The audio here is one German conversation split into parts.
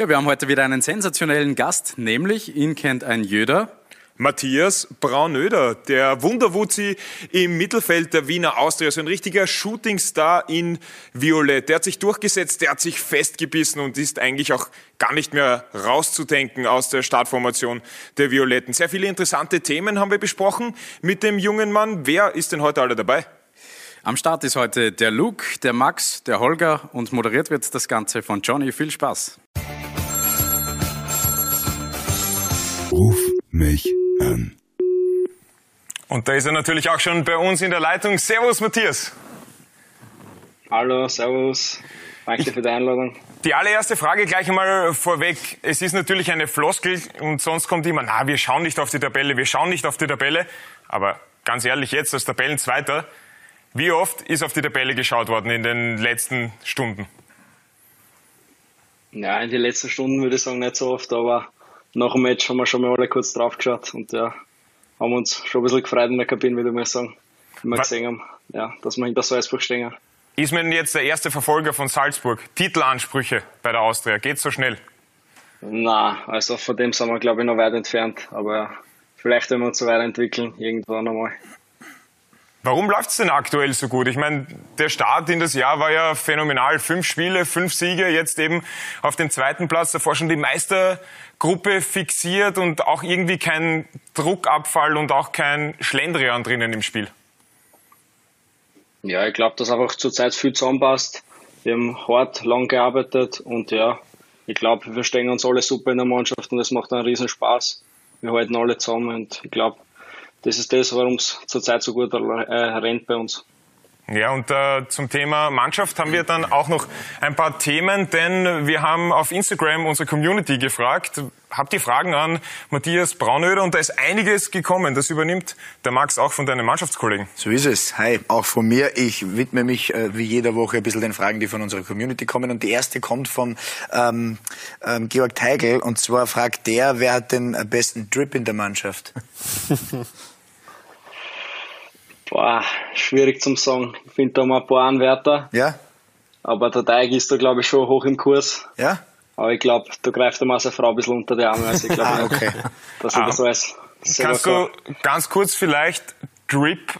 Ja, wir haben heute wieder einen sensationellen Gast, nämlich ihn kennt ein Jöder. Matthias Braunöder, der Wunderwutzi im Mittelfeld der Wiener Austria, so ein richtiger Shootingstar in Violett. Der hat sich durchgesetzt, der hat sich festgebissen und ist eigentlich auch gar nicht mehr rauszudenken aus der Startformation der Violetten. Sehr viele interessante Themen haben wir besprochen mit dem jungen Mann. Wer ist denn heute alle dabei? Am Start ist heute der Luke, der Max, der Holger und moderiert wird das Ganze von Johnny. Viel Spaß. Ruf mich an. Und da ist er natürlich auch schon bei uns in der Leitung. Servus, Matthias. Hallo, servus. Danke für die Einladung. Die allererste Frage gleich einmal vorweg. Es ist natürlich eine Floskel und sonst kommt immer, na, wir schauen nicht auf die Tabelle, wir schauen nicht auf die Tabelle. Aber ganz ehrlich, jetzt als Tabellenzweiter, wie oft ist auf die Tabelle geschaut worden in den letzten Stunden? Ja, in den letzten Stunden würde ich sagen nicht so oft, aber nach dem Match haben wir schon mal alle kurz drauf geschaut und ja, haben uns schon ein bisschen gefreut in der Kabine, würde ich mal sagen. Wenn wir Was? gesehen haben, ja, dass wir hinter Salzburg stehen. Ist man jetzt der erste Verfolger von Salzburg? Titelansprüche bei der Austria, geht's so schnell? Na, also von dem sind wir, glaube ich, noch weit entfernt, aber ja, vielleicht, wenn wir uns so weiterentwickeln, irgendwann einmal. Warum läuft's denn aktuell so gut? Ich meine, der Start in das Jahr war ja phänomenal. Fünf Spiele, fünf Siege, jetzt eben auf dem zweiten Platz, davor schon die Meistergruppe fixiert und auch irgendwie kein Druckabfall und auch kein Schlendrian drinnen im Spiel. Ja, ich glaube, dass einfach zurzeit viel zusammenpasst. Wir haben hart, lang gearbeitet und ja, ich glaube, wir verstehen uns alle super in der Mannschaft und es macht einen riesen Spaß. Wir halten alle zusammen und ich glaube, das ist das, warum es zurzeit so gut äh, rennt bei uns. Ja, und äh, zum Thema Mannschaft haben wir dann auch noch ein paar Themen, denn wir haben auf Instagram unsere Community gefragt, habt ihr Fragen an Matthias Braunöder und da ist einiges gekommen. Das übernimmt der Max auch von deinen Mannschaftskollegen. So ist es. Hi, auch von mir. Ich widme mich äh, wie jede Woche ein bisschen den Fragen, die von unserer Community kommen. Und die erste kommt von ähm, ähm, Georg Teigl. Und zwar fragt der, wer hat den äh, besten Drip in der Mannschaft? Boah, schwierig zum sagen. Ich finde da mal ein paar Anwärter, Ja? aber der Teig ist da, glaube ich, schon hoch im Kurs. Ja? Aber ich glaube, da greift der seine Frau ein bisschen unter die Arme. Also ich glaube Ah, okay. dass er das alles Kannst kann. du ganz kurz vielleicht Drip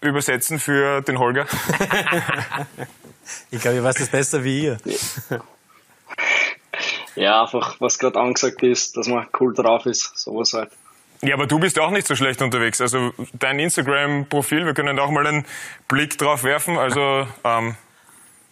übersetzen für den Holger? Ich glaube, ich weiß das besser wie ihr. Ja, einfach, was gerade angesagt ist, dass man cool drauf ist. Sowas halt. Ja, aber du bist auch nicht so schlecht unterwegs. Also dein Instagram-Profil, wir können da auch mal einen Blick drauf werfen. Also ähm,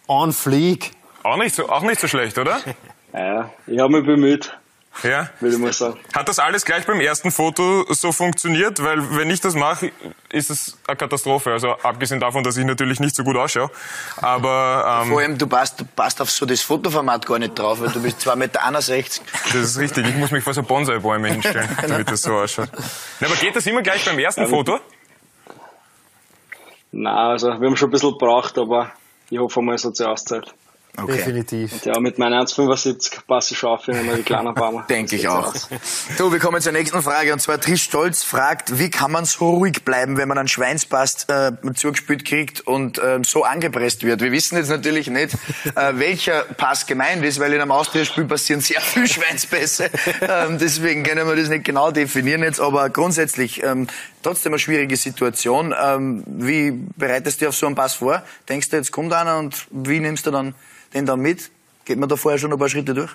On fleek. auch, nicht so, auch nicht so schlecht, oder? Ja, ich habe mich bemüht, Ja. würde ich mal sagen. Hat das alles gleich beim ersten Foto so funktioniert? Weil wenn ich das mache, ist es eine Katastrophe. Also abgesehen davon, dass ich natürlich nicht so gut ausschaue. Aber ähm, Vor allem, du passt, du passt auf so das Fotoformat gar nicht drauf, weil du bist 2,61 Meter. das ist richtig. Ich muss mich vor so Bonsai-Bäume hinstellen, damit das so ausschaut. Na, aber geht das immer gleich beim ersten Foto? Nein, also wir haben schon ein bisschen gebraucht, aber ich hoffe mal, es hat sich auszahlt. Okay. Definitiv. Ja, mit meinen 1,75 passe ich schon auf, wenn wir die kleinen Baumer. Denke ich auch. So, wir kommen zur nächsten Frage. Und zwar Trish Stolz fragt, wie kann man so ruhig bleiben, wenn man einen Schweinsbast äh, zugespielt kriegt und äh, so angepresst wird? Wir wissen jetzt natürlich nicht, äh, welcher Pass gemeint ist, weil in einem Austria-Spiel passieren sehr viel Schweinspässe. ähm, deswegen können wir das nicht genau definieren jetzt, aber grundsätzlich ähm, trotzdem eine schwierige Situation. Ähm, wie bereitest du dich auf so einen Pass vor? Denkst du, jetzt kommt einer und wie nimmst du dann den dann mit? Geht man da vorher schon ein paar Schritte durch?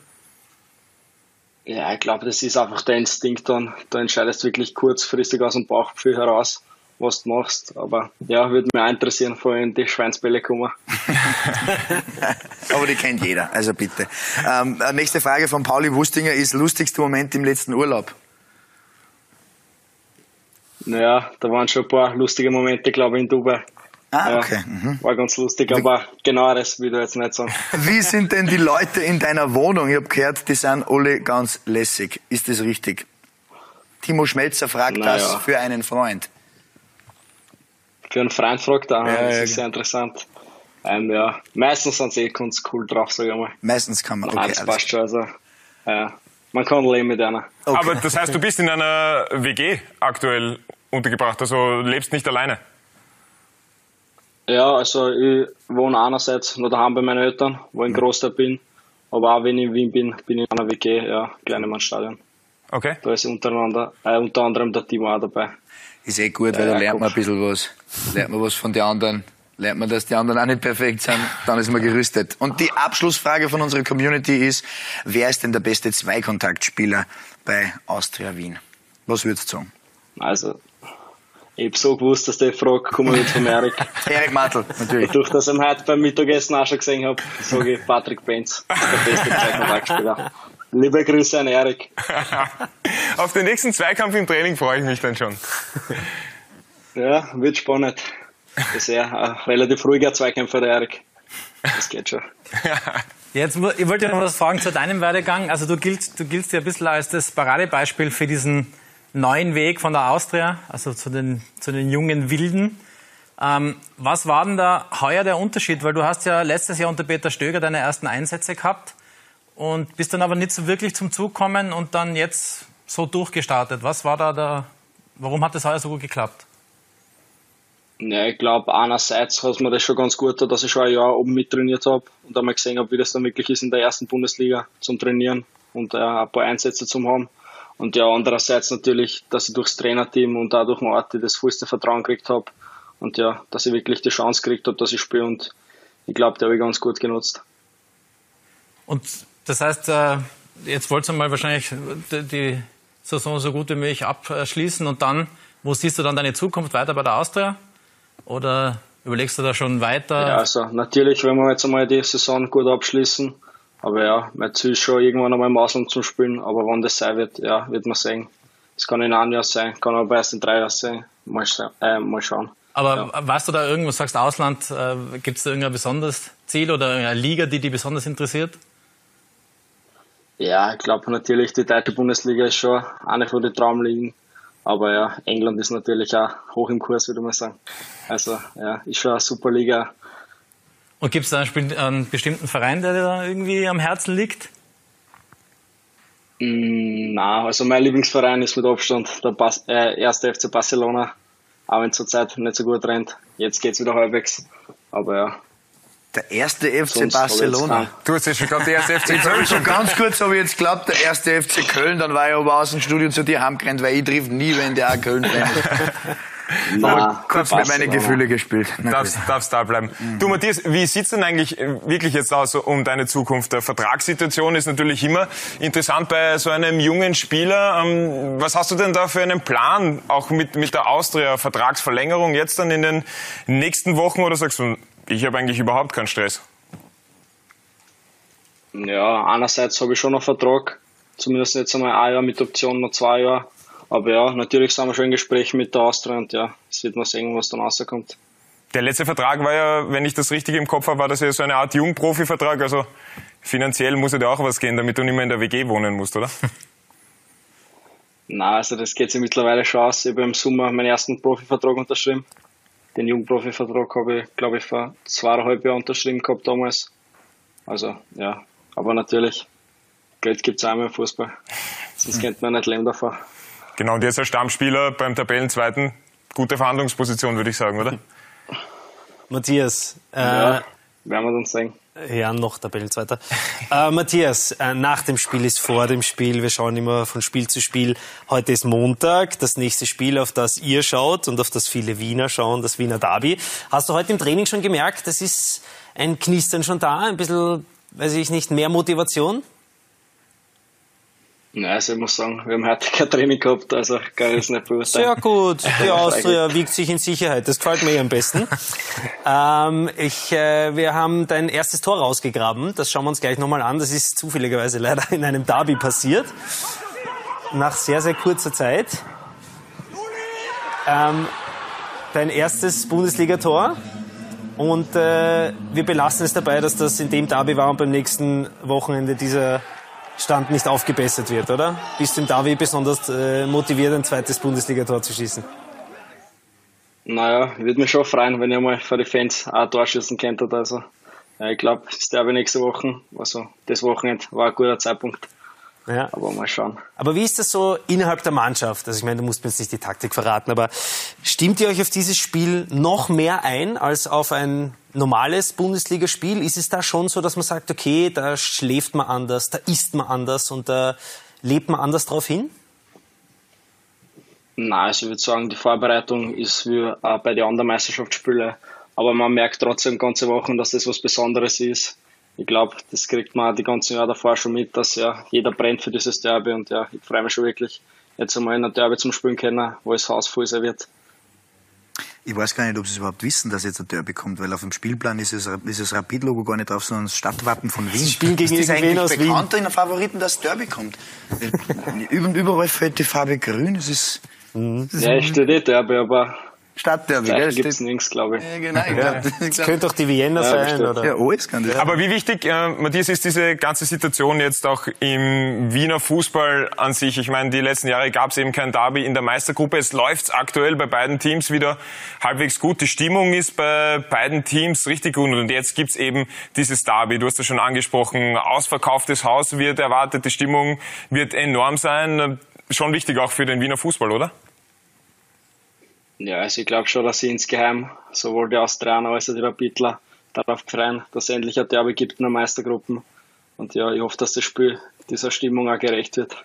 Ja, ich glaube, das ist einfach der Instinkt dann. Da entscheidest du wirklich kurzfristig aus dem Bauchgefühl heraus, was du machst. Aber ja, würde mich auch interessieren, vorhin die Schweinsbälle kommen. Aber die kennt jeder, also bitte. Ähm, äh, nächste Frage von Pauli Wustinger ist lustigster Moment im letzten Urlaub. Naja, da waren schon ein paar lustige Momente, glaube ich, in Dubai. Ah, okay. Mhm. War ganz lustig, aber genaueres will ich jetzt nicht sagen. Wie sind denn die Leute in deiner Wohnung? Ich habe gehört, die sind alle ganz lässig. Ist das richtig? Timo Schmelzer fragt Na das für einen Freund. Für einen Freund fragt er, Ja, das ja, ist sehr interessant. Ähm, ja, meistens sind sie eh ganz cool drauf, sag ich mal. Meistens kann man. Nein, Okay, das alles. passt schon. Also, ja, man kann leben mit einer. Okay. Aber das heißt, du bist in einer WG aktuell untergebracht, also lebst nicht alleine. Ja, also ich wohne einerseits noch daheim bei meinen Eltern, wo ich in Großstadt bin. Aber auch wenn ich in Wien bin, bin ich in einer WG, ja, Kleinemann-Stadion. Okay. Da ist untereinander, äh, unter anderem der Timo auch dabei. Ist eh gut, weil Ja, da lernt man ein bisschen was. Lernt man was von den anderen. Lernt man, dass die anderen auch nicht perfekt sind, dann ist man gerüstet. Und die Abschlussfrage von unserer Community ist, wer ist denn der beste Zweikontaktspieler bei Austria Wien? Was würdest du sagen? Also, ich hab so gewusst, dass die Frage kommen wird von Erik. Erik Martel, natürlich. Durch das ich ihn heute beim Mittagessen auch schon gesehen habe, sage ich Patrick Benz, der beste Zweitkontaktspieler. Liebe Grüße an Erik. Auf den nächsten Zweikampf im Training freue ich mich dann schon. Ja, wird spannend. Ist ja ein relativ ruhiger Zweikämpfer, der Erik. Das geht schon. Jetzt, ich wollte noch was fragen zu deinem Werdegang. Also du giltst, du giltst ja ein bisschen als das Paradebeispiel für diesen neuen Weg von der Austria, also zu den, zu den jungen Wilden. Ähm, was war denn da heuer der Unterschied? Weil du hast ja letztes Jahr unter Peter Stöger deine ersten Einsätze gehabt und bist dann aber nicht so wirklich zum Zug gekommen und dann jetzt so durchgestartet. Was war da der, warum hat das heuer so gut geklappt? Ja, ich glaube, einerseits hat mir das schon ganz gut, dass ich schon ein Jahr oben mittrainiert habe und einmal gesehen habe, wie das dann wirklich ist in der ersten Bundesliga zum Trainieren und äh, ein paar Einsätze zum haben. Und ja, andererseits natürlich, dass ich durchs Trainerteam und auch durch Marti das vollste Vertrauen gekriegt habe und ja, dass ich wirklich die Chance gekriegt habe, dass ich spiele und ich glaube, die habe ich ganz gut genutzt. Und das heißt, äh, jetzt wollt ihr mal wahrscheinlich die Saison so gut wie möglich abschließen und dann, wo siehst du dann deine Zukunft weiter bei der Austria? Oder überlegst du da schon weiter? Ja, also natürlich wollen wir jetzt einmal die Saison gut abschließen. Aber ja, mein Ziel ist schon irgendwann einmal im Ausland zu spielen. Aber wann das sein wird, ja, wird man sehen. Es kann in einem Jahr sein, kann aber erst in drei Jahren sein. Mal, äh, mal schauen. Aber weißt du da irgendwas, sagst Ausland, äh, gibt es da irgendein besonderes Ziel oder eine Liga, die dich besonders interessiert? Ja, ich glaube natürlich, die deutsche Bundesliga ist schon eine von den Traumligen. Aber ja, England ist natürlich auch hoch im Kurs, würde man sagen. Also ja, ist schon eine super Liga. Und gibt es da einen, bestimmten Verein, der dir da irgendwie am Herzen liegt? Mm, na, also mein Lieblingsverein ist mit Abstand der Bas äh, erste FC Barcelona. Auch wenn es zurzeit nicht so gut rennt. Jetzt geht's wieder halbwegs. Aber ja, Der erste FC sonst Barcelona. Du hast ja schon gerade die erste FC Köln ich schon ganz kurz habe ich jetzt geglaubt, der erste FC Köln, dann war ich aber aus dem Studio zu dir heimgerannt, weil ich triff nie, wenn der auch Köln ist. Na, Kurz mit meine. Gefühle gespielt. Darfst, darfst da bleiben. Du Matthias, wie sieht's denn eigentlich äh, wirklich jetzt aus um deine Zukunft? Der Vertragssituation ist natürlich immer interessant bei so einem jungen Spieler. Ähm, Was hast du denn da für einen Plan, auch mit, mit der Austria-Vertragsverlängerung jetzt dann in den nächsten Wochen oder sagst du, ich habe eigentlich überhaupt keinen Stress? Ja, einerseits habe ich schon noch Vertrag, zumindest jetzt einmal ein Jahr mit Option noch zwei Jahre. Aber ja, natürlich sind wir schon im Gespräch mit der Austria und ja, es wird mal sehen, was dann rauskommt. Der letzte Vertrag war ja, wenn ich das richtig im Kopf habe, war das ja so eine Art Jungprofi-Vertrag. Also finanziell muss ja da auch was gehen, damit du nicht mehr in der WG wohnen musst, oder? Na, also das geht sich mittlerweile schon aus. Ich habe im Sommer meinen ersten Profivertrag unterschrieben. Den Jugendprofivertrag habe ich, glaube ich, vor zweieinhalb Jahren unterschrieben gehabt damals. Also, ja. Aber natürlich, Geld gibt's auch immer im Fußball. Sonst könnte man nicht leben davon. Genau, und jetzt als Stammspieler beim Tabellenzweiten, gute Verhandlungsposition, würde ich sagen, oder? Matthias, äh, Ja, werden wir dann sehen. Ja, noch Tabellenzweiter. äh, Matthias, äh, nach dem Spiel ist vor dem Spiel. Wir schauen immer von Spiel zu Spiel. Heute ist Montag, das nächste Spiel, auf das ihr schaut und auf das viele Wiener schauen, das Wiener Derby. Hast du heute im Training schon gemerkt, das ist ein Knistern schon da, ein bisschen, weiß ich nicht, mehr Motivation? Ja, also ich muss sagen, wir haben heute kein Training gehabt, also kann ich es nicht beurteilen. Sehr gut. Die Austria wiegt sich in Sicherheit. Das gefällt mir am besten. ähm, ich, äh, wir haben dein erstes Tor rausgegraben. Das schauen wir uns gleich nochmal an. Das ist zufälligerweise leider in einem Derby passiert. Nach sehr, sehr kurzer Zeit. Ähm, dein erstes Bundesligator. Und äh, wir belassen es dabei, dass das in dem Derby war und beim nächsten Wochenende dieser Stand nicht aufgebessert wird, oder? Bist du im Derby besonders äh, motiviert, ein zweites Bundesligator zu schießen? Naja, würde mich schon freuen, wenn ich mal für die Fans ein Tor schießen könnte. Also, ja, ich glaube, das Derby nächste Woche, also das Wochenende war ein guter Zeitpunkt. Ja. Aber mal schauen. Aber wie ist das so innerhalb der Mannschaft? Also ich meine, du musst mir jetzt nicht die Taktik verraten, aber stimmt ihr euch auf dieses Spiel noch mehr ein als auf ein normales Bundesligaspiel? Ist es da schon so, dass man sagt, okay, da schläft man anders, da isst man anders und da lebt man anders drauf hin? Nein, also ich würde sagen, die Vorbereitung ist wie auch bei den anderen Meisterschaftsspielen. Aber man merkt trotzdem ganze Wochen, dass das was Besonderes ist ich glaube, das kriegt man die ganzen Jahre davor schon mit, dass ja jeder brennt für dieses Derby und ja, ich freue mich schon wirklich, jetzt einmal in ein Derby zum Spielen können, wo es Haus voll sein wird. Ich weiß gar nicht, ob Sie es überhaupt wissen, dass jetzt ein Derby kommt, weil auf dem Spielplan ist, es, ist das Rapid-Logo gar nicht drauf, sondern das Stadtwappen von Wien. Das Spiel gegen ist das eigentlich aus bekannt in den Favoriten, dass Derby kommt? Überall fällt die Farbe grün, es ist... Ja, ich stehe nicht Derby, aber Stadtderby, gell? gibt es nichts, glaube ich. Ja, genau. Ja. Das könnte doch die Vienna ja, sein, bestimmt. oder? Ja, alles kann das. Aber wie wichtig, äh, Matthias, ist diese ganze Situation jetzt auch im Wiener Fußball an sich? Ich meine, die letzten Jahre gab es eben kein Derby in der Meistergruppe. Es läuft aktuell bei beiden Teams wieder halbwegs gut. Die Stimmung ist bei beiden Teams richtig gut. Und jetzt gibt's eben dieses Derby. Du hast es schon angesprochen. Ausverkauftes Haus wird erwartet. Die Stimmung wird enorm sein. Schon wichtig auch für den Wiener Fußball, oder? Ja, also ich glaube schon, dass sie insgeheim sowohl die Australier als auch die Rapidler darauf freuen, dass es endlich ein Derby gibt in der Meistergruppen. Und ja, ich hoffe, dass das Spiel dieser Stimmung auch gerecht wird.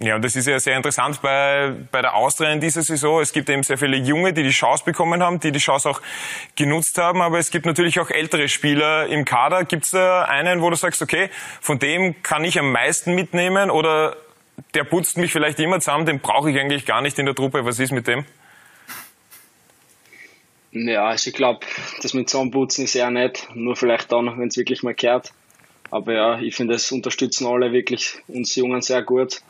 Ja, und das ist ja sehr interessant bei, bei der Austria in dieser Saison. Es gibt eben sehr viele Junge, die die Chance bekommen haben, die die Chance auch genutzt haben. Aber es gibt natürlich auch ältere Spieler im Kader. Gibt es da einen, wo du sagst, okay, von dem kann ich am meisten mitnehmen oder der putzt mich vielleicht immer zusammen, den brauche ich eigentlich gar nicht in der Truppe. Was ist mit dem? Ja, also ich glaube, das mit Zahnputzen ist eher nett, nur vielleicht dann, wenn es wirklich mal kehrt. Aber ja, ich finde, es unterstützen alle wirklich uns Jungen sehr gut.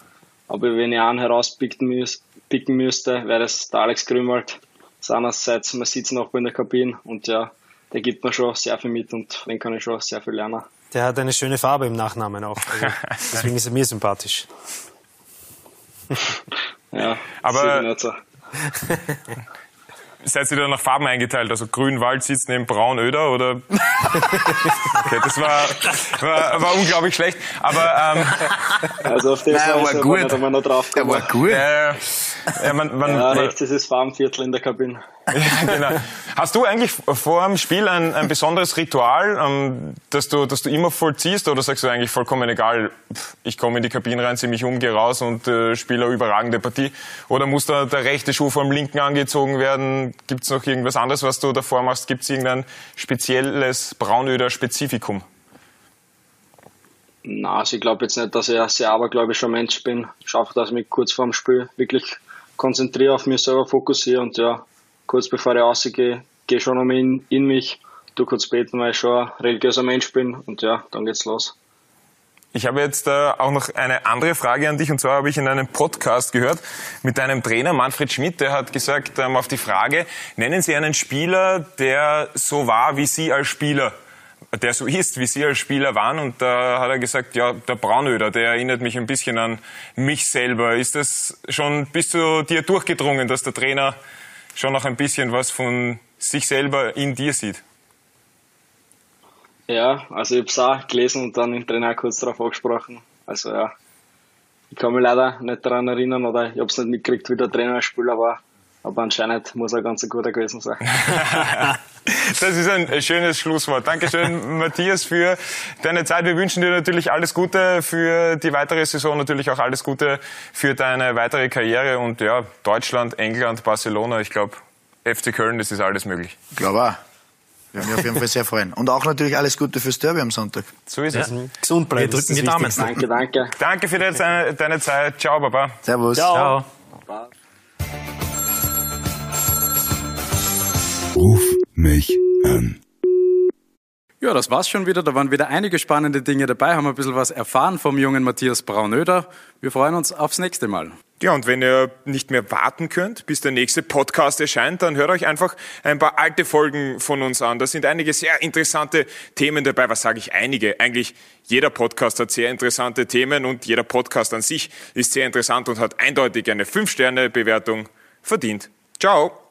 Aber wenn ich einen herauspicken müß, müsste, wäre das der Alex Grünwald. Seinerseits, man sitzt noch in der Kabine und ja, der gibt mir schon sehr viel mit und den kann ich schon sehr viel lernen. Der hat eine schöne Farbe im Nachnamen auch. Also deswegen ist er mir sympathisch. ja, aber Seid ihr da nach Farben eingeteilt? Also grün Wald sitzt neben braun Öder oder? Okay, das war, war, war unglaublich schlecht. Aber ähm, also auf das Nein, war gut. Da noch drauf der war gut. Äh, ja, man, man, ja, rechts ist das Farbenviertel in der Kabine. ja, genau. Hast du eigentlich vor dem Spiel ein, ein besonderes Ritual, ähm, das, du, das du immer vollziehst oder sagst du eigentlich vollkommen egal, ich komme in die Kabine rein, ziehe mich um, gehe raus und äh, spiele eine überragende Partie? Oder muss da der rechte Schuh vom linken angezogen werden? Gibt es noch irgendwas anderes, was du davor machst? Gibt es irgendein spezielles Braunöder-Spezifikum? Na, also ich glaube jetzt nicht, dass ich ein sehr abergläubischer Mensch bin. Ich schaffe, dass ich mich kurz vor dem Spiel wirklich konzentriere, auf mich selber fokussiere und ja, kurz bevor ich rausgehe, gehe schon einmal in, in mich, tu kurz beten, weil ich schon ein religiöser Mensch bin und ja, dann geht's los. Ich habe jetzt äh, auch noch eine andere Frage an dich und zwar habe ich in einem Podcast gehört mit deinem Trainer Manfred Schmidt, der hat gesagt ähm, auf die Frage, nennen Sie einen Spieler, der so war wie Sie als Spieler der so ist, wie Sie als Spieler waren. Und da hat er gesagt, ja, der Braunöder, der erinnert mich ein bisschen an mich selber. Ist das schon bis zu dir durchgedrungen, dass der Trainer schon noch ein bisschen was von sich selber in dir sieht? Ja, also ich habe es auch gelesen und dann den Trainer kurz darauf angesprochen. Also ja, ich kann mich leider nicht daran erinnern oder ich habe es nicht mitgekriegt, wie der Trainer spielt, aber aber anscheinend muss er ganz ein guter gewesen sein. das ist ein schönes Schlusswort. Dankeschön, Matthias, für deine Zeit. Wir wünschen dir natürlich alles Gute für die weitere Saison, natürlich auch alles Gute für deine weitere Karriere und ja, Deutschland, England, Barcelona. Ich glaube, FC Köln, das ist alles möglich. Ich glaube auch. Wir haben mich auf jeden Fall sehr freuen. Und auch natürlich alles Gute fürs Derby am Sonntag. So ist es. Gesund bleiben. Wir drücken die Daumen. Danke, danke. Danke für deine, deine Zeit. Ciao, Baba. Servus. Ciao. Ciao. Ruf mich an. Ja, das war's schon wieder. Da waren wieder einige spannende Dinge dabei, haben ein bisschen was erfahren vom jungen Matthias Braunöder. Wir freuen uns aufs nächste Mal. Ja, und wenn ihr nicht mehr warten könnt, bis der nächste Podcast erscheint, dann hört euch einfach ein paar alte Folgen von uns an. Da sind einige sehr interessante Themen dabei. Was sage ich einige? Eigentlich jeder Podcast hat sehr interessante Themen und jeder Podcast an sich ist sehr interessant und hat eindeutig eine 5-Sterne-Bewertung verdient. Ciao!